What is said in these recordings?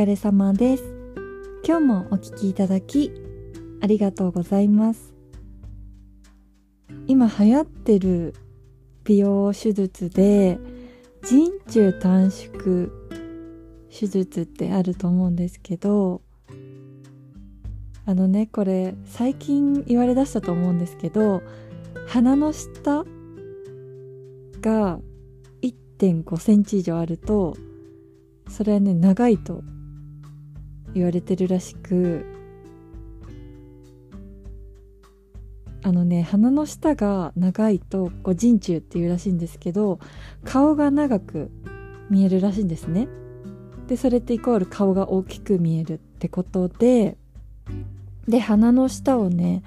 疲れ様です。今日もお聴きいただきありがとうございます。今流行ってる美容手術で人中短縮手術ってあると思うんですけどあのねこれ最近言われだしたと思うんですけど鼻の下が1.5センチ以上あるとそれはね長いと言われてるらしくあのね鼻の下が長いとこう人中っていうらしいんですけど顔が長く見えるらしいんですね。でそれってイコール顔が大きく見えるってことでで鼻の下をね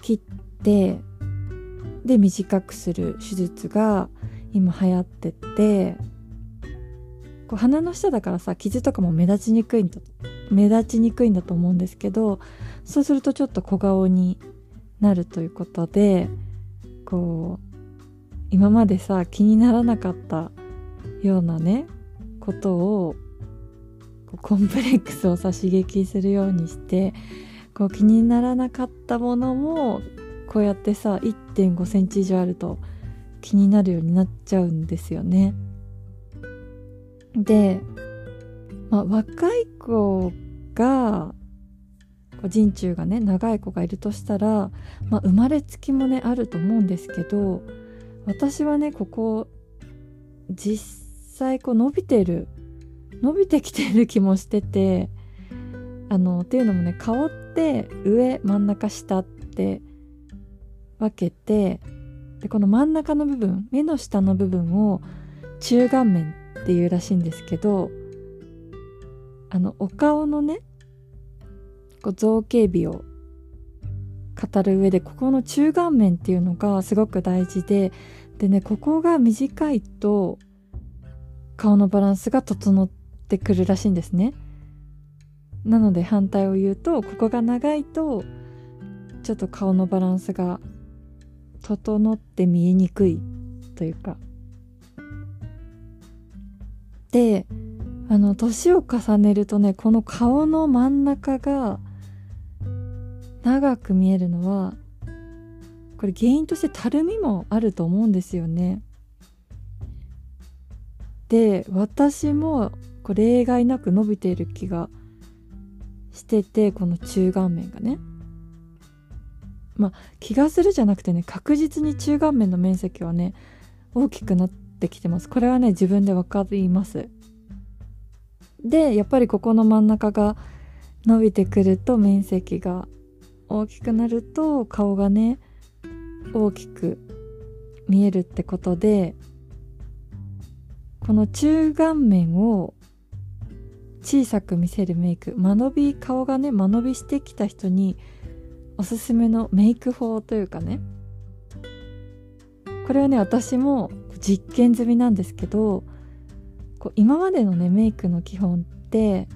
切ってで短くする手術が今流行っててこう鼻の下だからさ傷とかも目立ちにくいんだ目立ちにくいんだと思うんですけどそうするとちょっと小顔になるということでこう今までさ気にならなかったようなねことをコンプレックスをさ刺激するようにしてこう気にならなかったものもこうやってさ1 5センチ以上あると気になるようになっちゃうんですよね。で、まあ、若い子が人中がね長い子がいるとしたら、まあ、生まれつきもねあると思うんですけど私はねここ実際こう伸びてる伸びてきてる気もしててあのっていうのもね顔って上真ん中下って分けてでこの真ん中の部分目の下の部分を中顔面っていうらしいんですけどあのお顔のねこう造形美を語る上でここの中顔面っていうのがすごく大事ででねここが短いと顔のバランスが整ってくるらしいんですね。なので反対を言うとここが長いとちょっと顔のバランスが整って見えにくいというかであの年を重ねるとねこの顔の真ん中が長く見えるのはこれ原因としてたるみもあると思うんですよね。で私もこれ例外なく伸びている気がしててこの中顔面がね。まあ気がするじゃなくてね確実に中顔面の面積はね大きくなってってきてます。これはね自分で分かります。でやっぱりここの真ん中が伸びてくると面積が大きくなると顔がね大きく見えるってことでこの中顔面を小さく見せるメイク間延び顔がね間延びしてきた人におすすめのメイク法というかねこれはね私も実験済みなんですけどこう今までのねメイクの基本って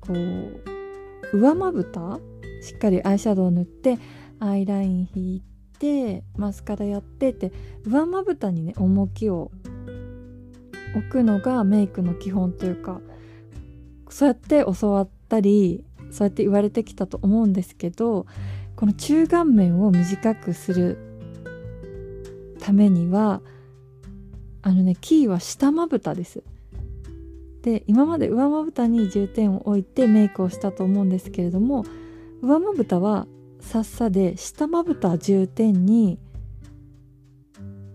こう上まぶたしっかりアイシャドウ塗ってアイライン引いてマスカラやってって上まぶたにね重きを置くのがメイクの基本というかそうやって教わったりそうやって言われてきたと思うんですけどこの中顔面を短くするためにはあのねキーは下まぶたです。で今まで上まぶたに重点を置いてメイクをしたと思うんですけれども上まぶたはさっさで下まぶた重点に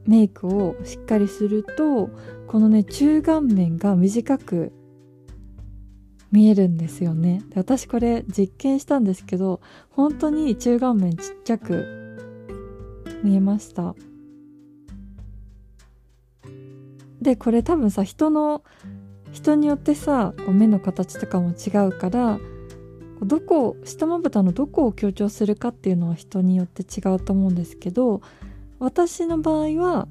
メイクをしっかりするとこのね中顔面が短く見えるんですよね。で私これ実験したんですけど本当に中顔面ちっちゃく見えました。でこれ多分さ人の人によってさ目の形とかも違うからどこ下まぶたのどこを強調するかっていうのは人によって違うと思うんですけど私の場合は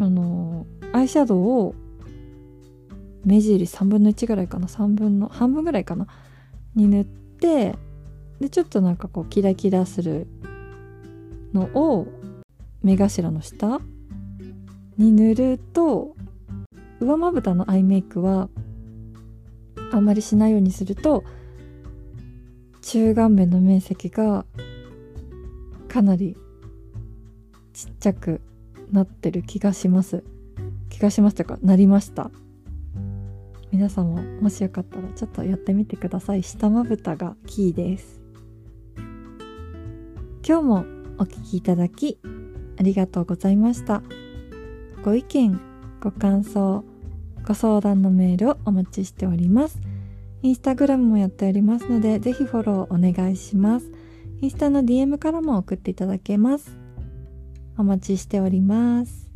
あのアイシャドウを目尻3分の1ぐらいかな3分の半分ぐらいかなに塗ってでちょっとなんかこうキラキラするのを目頭の下に塗ると上まぶたのアイメイクはあんまりしないようにすると中顔面の面積がかなりちっちゃくなってる気がします。気がしましたかなりました。皆さんももしよかったらちょっとやってみてください。下まぶたがキーです。今日もお聴きいただきありがとうございました。ご意見ご感想ご相談のメールをお待ちしております。インスタグラムもやっておりますのでぜひフォローお願いします。インスタの DM からも送っていただけます。お待ちしております。